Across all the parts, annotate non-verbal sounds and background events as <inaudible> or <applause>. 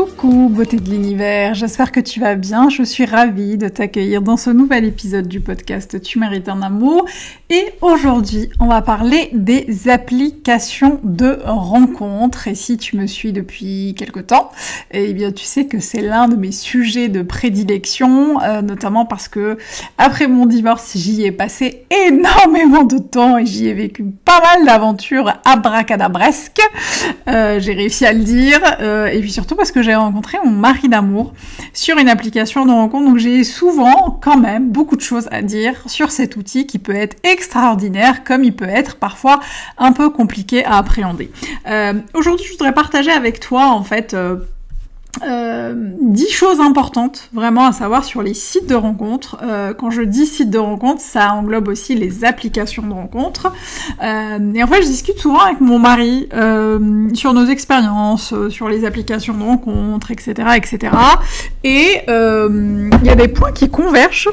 Coucou beauté de l'univers, j'espère que tu vas bien, je suis ravie de t'accueillir dans ce nouvel épisode du podcast Tu mérites un amour. Et aujourd'hui on va parler des applications de rencontres. Et si tu me suis depuis quelque temps, eh bien tu sais que c'est l'un de mes sujets de prédilection, euh, notamment parce que après mon divorce j'y ai passé énormément de temps et j'y ai vécu pas mal d'aventures abracadabresques, euh, j'ai réussi à le dire euh, et puis surtout parce que j'ai rencontré mon mari d'amour sur une application de rencontre. Donc j'ai souvent quand même beaucoup de choses à dire sur cet outil qui peut être extraordinaire comme il peut être parfois un peu compliqué à appréhender. Euh, aujourd'hui je voudrais partager avec toi en fait euh, euh, dix choses importantes vraiment à savoir sur les sites de rencontres. Euh, quand je dis sites de rencontres, ça englobe aussi les applications de rencontres. Euh, et en fait, je discute souvent avec mon mari euh, sur nos expériences, sur les applications de rencontres, etc., etc. Et il y a des points qui convergent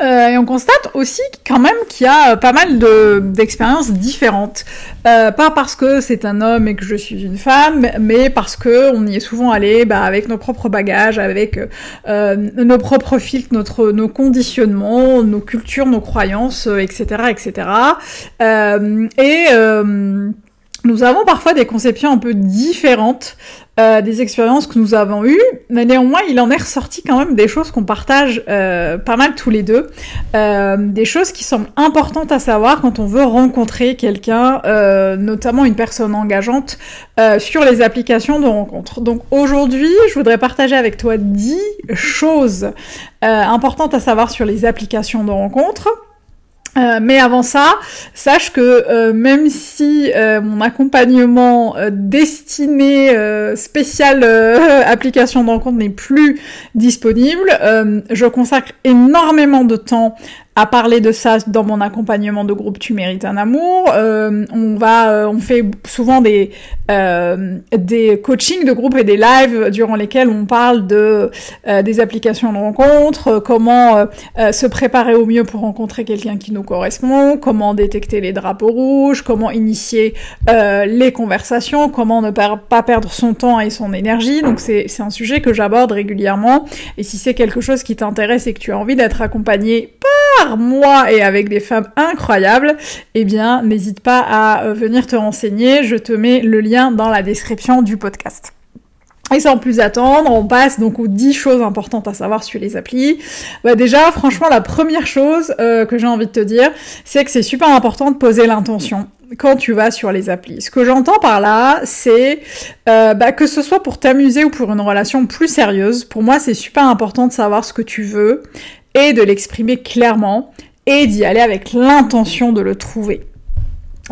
euh, et on constate aussi quand même qu'il y a euh, pas mal d'expériences différentes. Euh, pas parce que c'est un homme et que je suis une femme, mais parce que on y est souvent allé bah, avec nos propres bagages, avec euh, nos propres filtres, notre, nos conditionnements, nos cultures, nos croyances, etc., etc. et nous avons parfois des conceptions un peu différentes euh, des expériences que nous avons eues, mais néanmoins il en est ressorti quand même des choses qu'on partage euh, pas mal tous les deux, euh, des choses qui semblent importantes à savoir quand on veut rencontrer quelqu'un, notamment une personne engageante sur les applications de rencontre. Donc aujourd'hui je voudrais partager avec toi 10 choses importantes à savoir sur les applications de rencontre. Euh, mais avant ça, sache que euh, même si euh, mon accompagnement destiné spécial <laughs> application de rencontre n'est plus disponible, je consacre énormément de temps à parler de ça dans mon accompagnement de groupe Tu mérites un amour. Euh, on va, euh, on fait souvent des euh, des coachings de groupe et des lives durant lesquels on parle de euh, des applications de rencontre, comment se préparer au mieux pour rencontrer quelqu'un qui nous correspond, comment détecter les drapeaux rouges, comment initier les conversations, comment ne pas perdre son temps et son énergie. Donc c'est c'est un sujet que j'aborde régulièrement. Et si c'est quelque chose qui t'intéresse et que tu as envie d'être accompagné par moi et avec des femmes incroyables, eh bien, n'hésite pas à euh, venir te renseigner. Je te mets le lien dans la description du podcast. Et sans plus attendre, on passe donc aux 10 choses importantes à savoir sur les applis. Bah déjà, franchement, la première chose euh, que j'ai envie de te dire, c'est que c'est super important de poser l'intention quand tu vas sur les applis. Ce que j'entends par là, c'est euh, bah, que ce soit pour t'amuser ou pour une relation plus sérieuse, pour moi c'est super important de savoir ce que tu veux et de l'exprimer clairement et d'y aller avec l'intention de le trouver.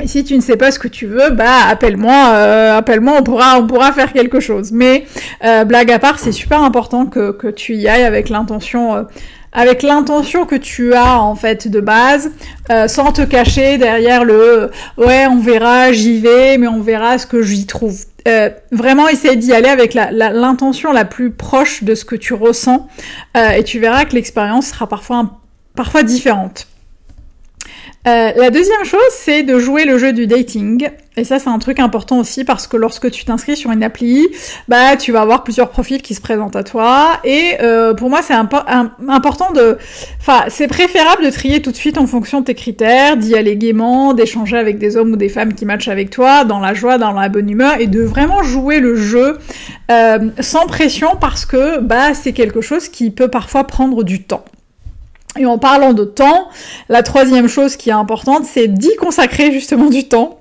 Et si tu ne sais pas ce que tu veux, bah appelle-moi, euh, appelle-moi, on pourra, on pourra faire quelque chose. Mais euh, blague à part, c'est super important que, tu y ailles avec l'intention, euh, avec l'intention que tu as en fait de base, sans te cacher derrière le ouais on verra, j'y vais, mais on verra ce que j'y trouve. Euh, vraiment essaye d'y aller avec l'intention la, la, plus proche de ce que tu ressens euh, et tu verras que l'expérience sera parfois, parfois différente. Euh, la deuxième chose, c'est de jouer le jeu du dating. Et ça, c'est un truc important aussi parce que lorsque tu t'inscris sur une appli, bah, tu vas avoir plusieurs profils qui se présentent à toi. Et euh, pour moi, c'est important de, enfin, c'est préférable de trier tout de suite en fonction de tes critères, d'y aller gaiement, d'échanger avec des hommes ou des femmes qui matchent avec toi, dans la joie, dans la bonne humeur, et de vraiment jouer le jeu euh, sans pression parce que, bah, c'est quelque chose qui peut parfois prendre du temps. Et en parlant de temps, la troisième chose qui est importante, c'est d'y consacrer justement du temps.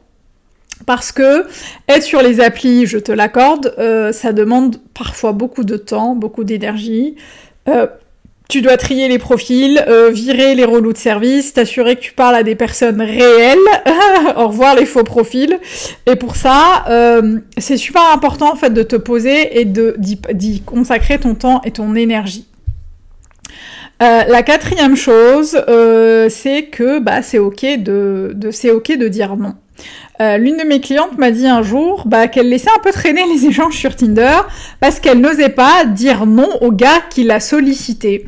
Parce que être sur les applis, je te l'accorde, euh, ça demande parfois beaucoup de temps, beaucoup d'énergie. Euh, tu dois trier les profils, euh, virer les relous de service, t'assurer que tu parles à des personnes réelles, <laughs> au revoir les faux profils. Et pour ça, c'est super important en fait de te poser et d'y consacrer ton temps et ton énergie. Euh, la quatrième chose, euh, c'est que bah, c'est ok de, dire non. Euh, l'une de mes clientes m'a dit un jour bah, qu'elle laissait un peu traîner les échanges sur Tinder parce qu'elle n'osait pas dire non au gars qui l'a sollicité.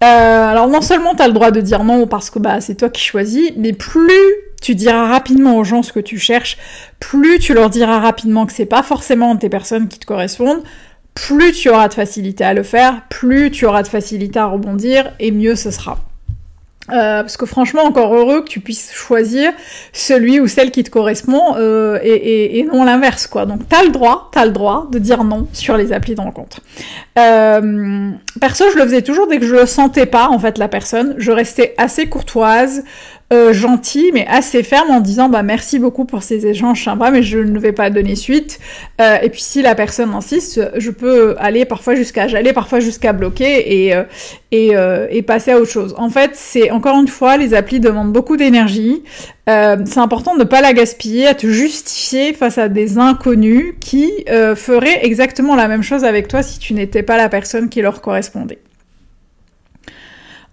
alors non seulement tu as le droit de dire non parce que bah, c'est toi qui choisis, mais plus tu diras rapidement aux gens ce que tu cherches, plus tu leur diras rapidement que c'est pas forcément tes personnes qui te correspondent, plus tu auras de facilité à le faire, plus tu auras de facilité à rebondir, et mieux ce sera. Euh, parce que franchement, encore heureux que tu puisses choisir celui ou celle qui te correspond euh, et, non l'inverse, quoi. Donc t'as le droit, t'as le droit de dire non sur les applis de rencontre. Euh, perso, je le faisais toujours dès que je le sentais pas, en fait, la personne. Je restais assez courtoise, euh, gentil mais assez ferme en disant bah merci beaucoup pour ces échanges sympas mais je ne vais pas donner suite. Euh, et puis si la personne insiste je peux aller parfois jusqu'à j'allais parfois jusqu'à bloquer et euh, et, et, passer à autre chose. En fait c'est encore une fois les applis demandent beaucoup d'énergie. C'est important de ne pas la gaspiller à te justifier face à des inconnus qui feraient exactement la même chose avec toi si tu n'étais pas la personne qui leur correspondait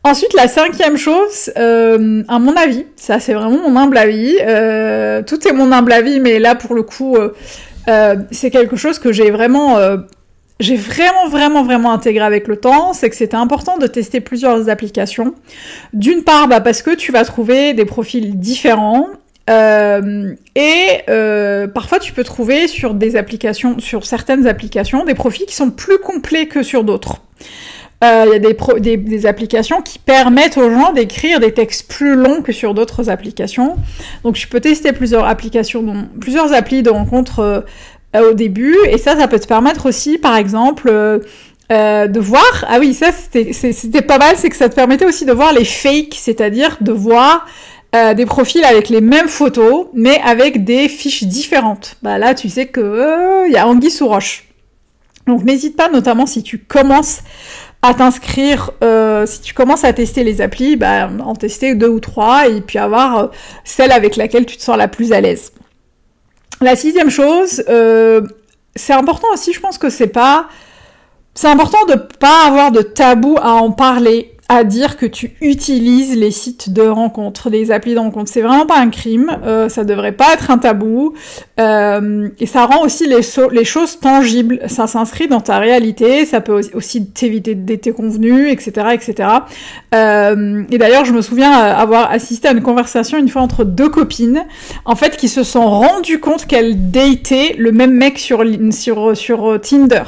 Ensuite, la cinquième chose, euh, à mon avis, ça c'est vraiment mon humble avis, euh, tout est mon humble avis, mais là pour le coup, euh, euh c'est quelque chose que j'ai vraiment, euh, j'ai vraiment, vraiment, vraiment intégré avec le temps, c'est que c'était important de tester plusieurs applications. D'une part, bah, parce que tu vas trouver des profils différents, et parfois tu peux trouver sur des applications, sur certaines applications, des profils qui sont plus complets que sur d'autres. Euh, il y a des, des, applications qui permettent aux gens d'écrire des textes plus longs que sur d'autres applications. Donc je peux tester plusieurs applications, plusieurs applis de rencontres euh, au début, et ça, ça peut te permettre aussi, par exemple, euh, de voir. Ah oui, ça c'était pas mal, c'est que ça te permettait aussi de voir les fakes, c'est-à-dire de voir des profils avec les mêmes photos, mais avec des fiches différentes. Bah là, tu sais que il y a anguille sous roche. Donc n'hésite pas, notamment si tu commences à t'inscrire, euh, si tu commences à tester les applis, bah, en tester deux ou trois et puis avoir euh, celle avec laquelle tu te sens la plus à l'aise. La sixième chose, euh, c'est important aussi, je pense que c'est pas, c'est important de pas avoir de tabou à en parler à dire que tu utilises les sites de rencontres, les applis de rencontres. C'est vraiment pas un crime, euh, ça devrait pas être un tabou, euh, et ça rend aussi les, choses tangibles. Ça s'inscrit dans ta réalité, ça peut aussi t'éviter des convenus, etc., etc. Euh, et d'ailleurs, je me souviens avoir assisté à une conversation une fois entre deux copines, en fait, qui se sont rendues compte qu'elles dataient le même mec sur sur sur Tinder.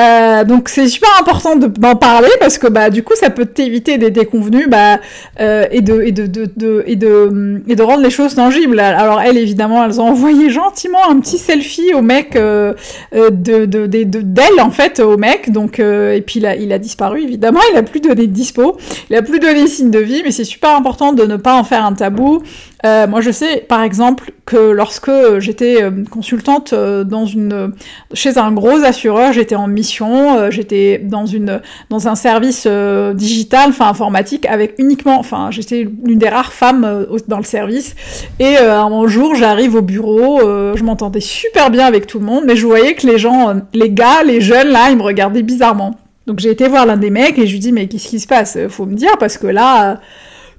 Euh, donc c'est super important d'en parler parce que bah du coup ça peut t'éviter des déconvenus et de de, de, de, de de rendre les choses tangibles. Alors elles évidemment elles ont envoyé gentiment un petit selfie au mec euh, euh de de d'elle en fait au mec. Donc et puis il a il a disparu évidemment. Il a plus donné de dispo. Il a plus donné signe de vie mais c'est super important de ne pas en faire un tabou euh, moi, je sais, par exemple, que lorsque j'étais euh, consultante euh, dans une, chez un gros assureur, j'étais en mission, j'étais dans une, dans un service digital, enfin informatique, avec uniquement, enfin, j'étais l'une des rares femmes dans le service. Et un jour, j'arrive au bureau, je m'entendais super bien avec tout le monde, mais je voyais que les gens, les gars, les jeunes là, ils me regardaient bizarrement. Donc j'ai été voir l'un des mecs et je lui dis mais qu'est-ce qui se passe? Faut me dire parce que là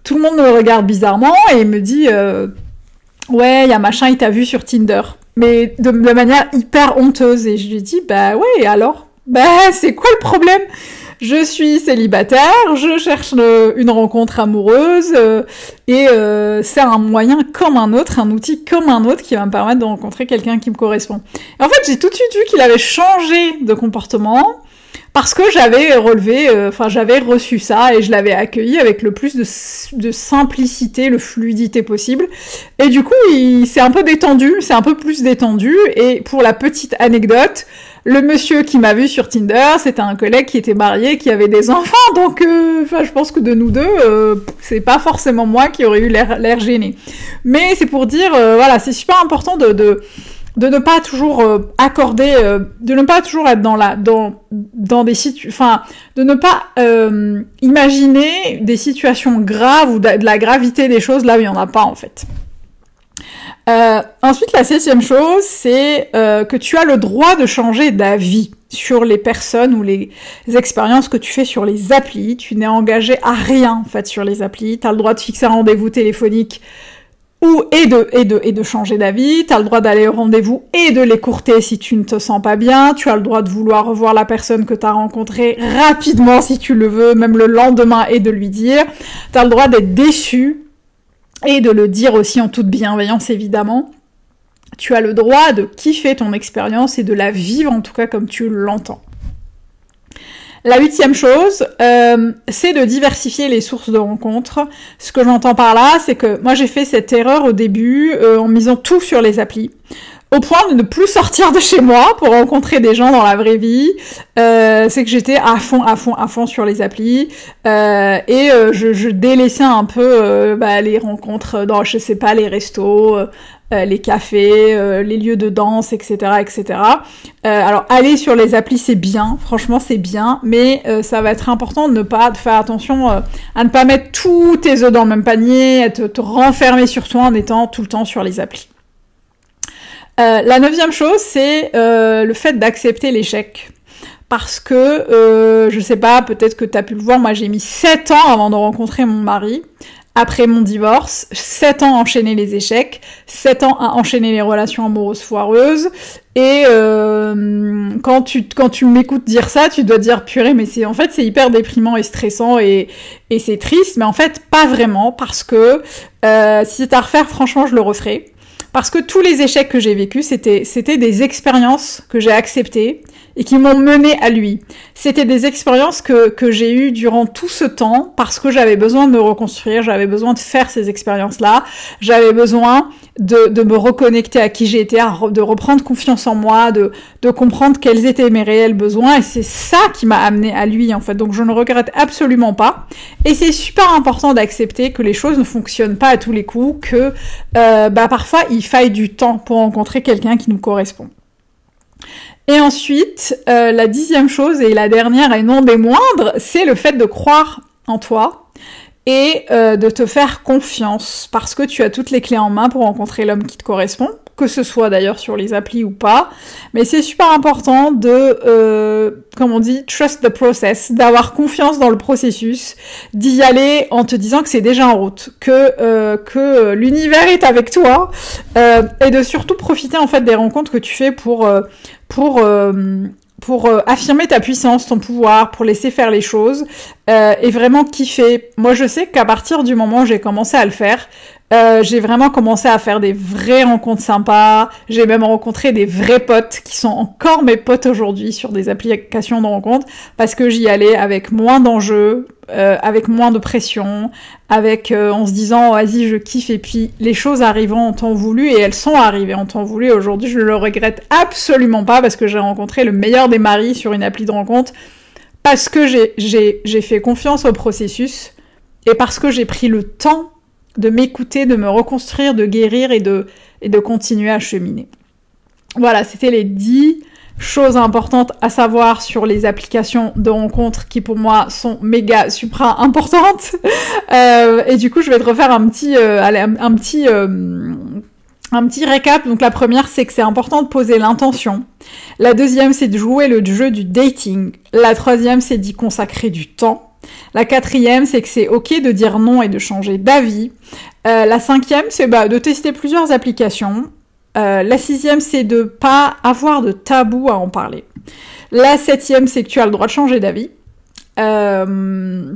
tout le monde me regarde bizarrement et me dit euh, ouais, il y a machin, il t'a vu sur Tinder. Mais de, manière hyper honteuse. Et je lui dis bah ouais, alors? Bah c'est quoi le problème? Je suis célibataire, je cherche une rencontre amoureuse euh, et euh, c'est un moyen comme un autre, un outil comme un autre qui va me permettre de rencontrer quelqu'un qui me correspond. Et en fait, j'ai tout de suite vu qu'il avait changé de comportement parce que j'avais relevé, euh, enfin j'avais reçu ça et je l'avais accueilli avec le plus de, simplicité, le fluidité possible. Et du coup, il un peu détendu, c'est un peu plus détendu. Et pour la petite anecdote, le monsieur qui m'a vu sur Tinder, c'était un collègue qui était marié, qui avait des enfants, donc euh, je pense que de nous deux, euh, c'est pas forcément moi qui aurais eu l'air gêné. Mais c'est pour dire, voilà, c'est super important de, de, de ne pas toujours accorder, de ne pas toujours être dans la, dans, dans des situations, enfin, de ne pas imaginer des situations graves ou de la gravité des choses là où il y en a pas en fait. Euh, ensuite, la septième chose, c'est euh, que tu as le droit de changer d'avis sur les personnes ou les expériences que tu fais sur les applis. Tu n'es engagé à rien en fait sur les applis. Tu as le droit de fixer un rendez-vous téléphonique ou et de et de et de changer d'avis. Tu as le droit d'aller au rendez-vous et de l'écourter si tu ne te sens pas bien. Tu as le droit de vouloir revoir la personne que tu as rencontrée rapidement si tu le veux, même le lendemain et de lui dire. Tu as le droit d'être déçu et de le dire aussi en toute bienveillance évidemment. Tu as le droit de kiffer ton expérience et de la vivre en tout cas comme tu l'entends. La huitième chose, euh, c'est de diversifier les sources de rencontres. Ce que j'entends par là, c'est que moi j'ai fait cette erreur au début euh, en misant tout sur les applis au point de ne plus sortir de chez moi pour rencontrer des gens dans la vraie vie. Euh, c'est que j'étais à fond, à fond, à fond sur les applis euh, et je, je, délaissais un peu euh, bah, les rencontres dans, je sais pas, les restos, euh, les cafés, les lieux de danse, etc., etc. alors aller sur les applis c'est bien, franchement c'est bien, mais ça va être important de ne pas faire attention à ne pas mettre tous tes œufs dans le même panier, à te, renfermer sur toi en étant tout le temps sur les applis. Euh, la neuvième chose, c'est euh, le fait d'accepter l'échec. Parce que, euh, je sais pas, peut-être que tu as pu le voir, moi j'ai mis 7 ans avant de rencontrer mon mari. Après mon divorce, 7 ans à enchaîner les échecs, 7 ans à enchaîner les relations amoureuses foireuses. Et quand tu, quand tu m'écoutes dire ça, tu dois dire purée, mais c'est en fait c'est hyper déprimant et stressant et, et c'est triste, mais en fait pas vraiment parce que si c'est à refaire, franchement je le referai. Parce que tous les échecs que j'ai vécus, c'était, c'était des expériences que j'ai acceptées et qui m'ont mené à lui. C'était des expériences que, que j'ai eues durant tout ce temps parce que j'avais besoin de me reconstruire, j'avais besoin de faire ces expériences-là, j'avais besoin de, de me reconnecter à qui j'étais, de reprendre confiance en moi, de, de comprendre quels étaient mes réels besoins et c'est ça qui m'a amené à lui en fait. Donc je ne regrette absolument pas et c'est super important d'accepter que les choses ne fonctionnent pas à tous les coups, que euh, bah parfois il faille du temps pour rencontrer quelqu'un qui nous correspond. Et ensuite, euh, la dixième chose, et la dernière et non des moindres, c'est le fait de croire en toi et euh, de te faire confiance parce que tu as toutes les clés en main pour rencontrer l'homme qui te correspond, que ce soit d'ailleurs sur les applis ou pas. Mais c'est super important de, euh, comme on dit, trust the process, d'avoir confiance dans le processus, d'y aller en te disant que c'est déjà en route, que euh, que l'univers est avec toi euh, et de surtout profiter en fait des rencontres que tu fais pour pour pour affirmer ta puissance, ton pouvoir, pour laisser faire les choses et vraiment kiffer. Moi, je sais qu'à partir du moment où j'ai commencé à le faire, euh, j'ai vraiment commencé à faire des vraies rencontres sympas. J'ai même rencontré des vrais potes qui sont encore mes potes aujourd'hui sur des applications de rencontres parce que j'y allais avec moins d'enjeux, euh, avec moins de pression, avec euh, en se disant vas-y je kiffe et puis les choses arriveront en temps voulu et elles sont arrivées en temps voulu. Aujourd'hui je ne le regrette absolument pas parce que j'ai rencontré le meilleur des maris sur une appli de rencontre parce que j'ai fait confiance au processus et parce que j'ai pris le temps de m'écouter, de me reconstruire, de guérir et de, et de continuer à cheminer. Voilà, c'était les 10 choses importantes à savoir sur les applications de rencontres qui pour moi sont méga supra importantes. <laughs> Euh, et du coup, je vais te refaire un petit, euh, un, petit, euh, un petit récap. Donc la première, c'est que c'est important de poser l'intention. La deuxième, c'est de jouer le jeu du dating. La troisième, c'est d'y consacrer du temps. La quatrième, c'est que c'est ok de dire non et de changer d'avis. Euh, la cinquième, c'est bah, de tester plusieurs applications. Euh, la sixième, c'est de pas avoir de tabou à en parler. La septième, c'est que tu as le droit de changer d'avis. Euh,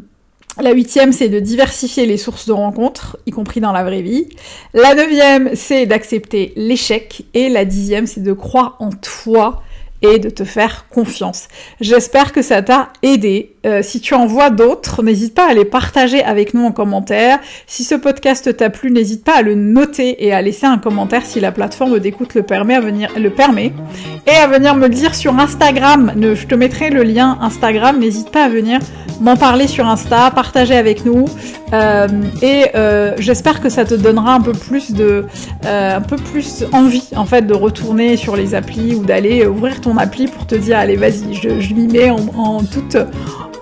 la huitième, c'est de diversifier les sources de rencontres, y compris dans la vraie vie. La neuvième, c'est d'accepter l'échec. Et la dixième, c'est de croire en toi et de te faire confiance. J'espère que ça t'a aidé. Euh, si tu en vois d'autres, n'hésite pas à les partager avec nous en commentaire. Si ce podcast t'a plu, n'hésite pas à le noter et à laisser un commentaire si la plateforme d'écoute le permet, à venir, le permet. Et à venir me dire sur Instagram. Je te mettrai le lien Instagram. N'hésite pas à venir m'en parler sur Insta, partager avec nous. Euh, et euh, j'espère que ça te donnera un peu plus de, un peu plus envie en fait de retourner sur les applis ou d'aller ouvrir ton appli pour te dire allez vas-y, je, je m'y mets en toute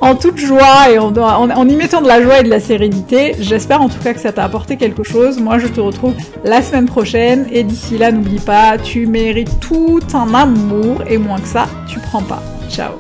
en toute joie et en, en, y mettant de la joie et de la sérénité. J'espère en tout cas que ça t'a apporté quelque chose. Moi, je te retrouve la semaine prochaine et d'ici là, n'oublie pas, tu mérites tout un amour et moins que ça, tu prends pas. Ciao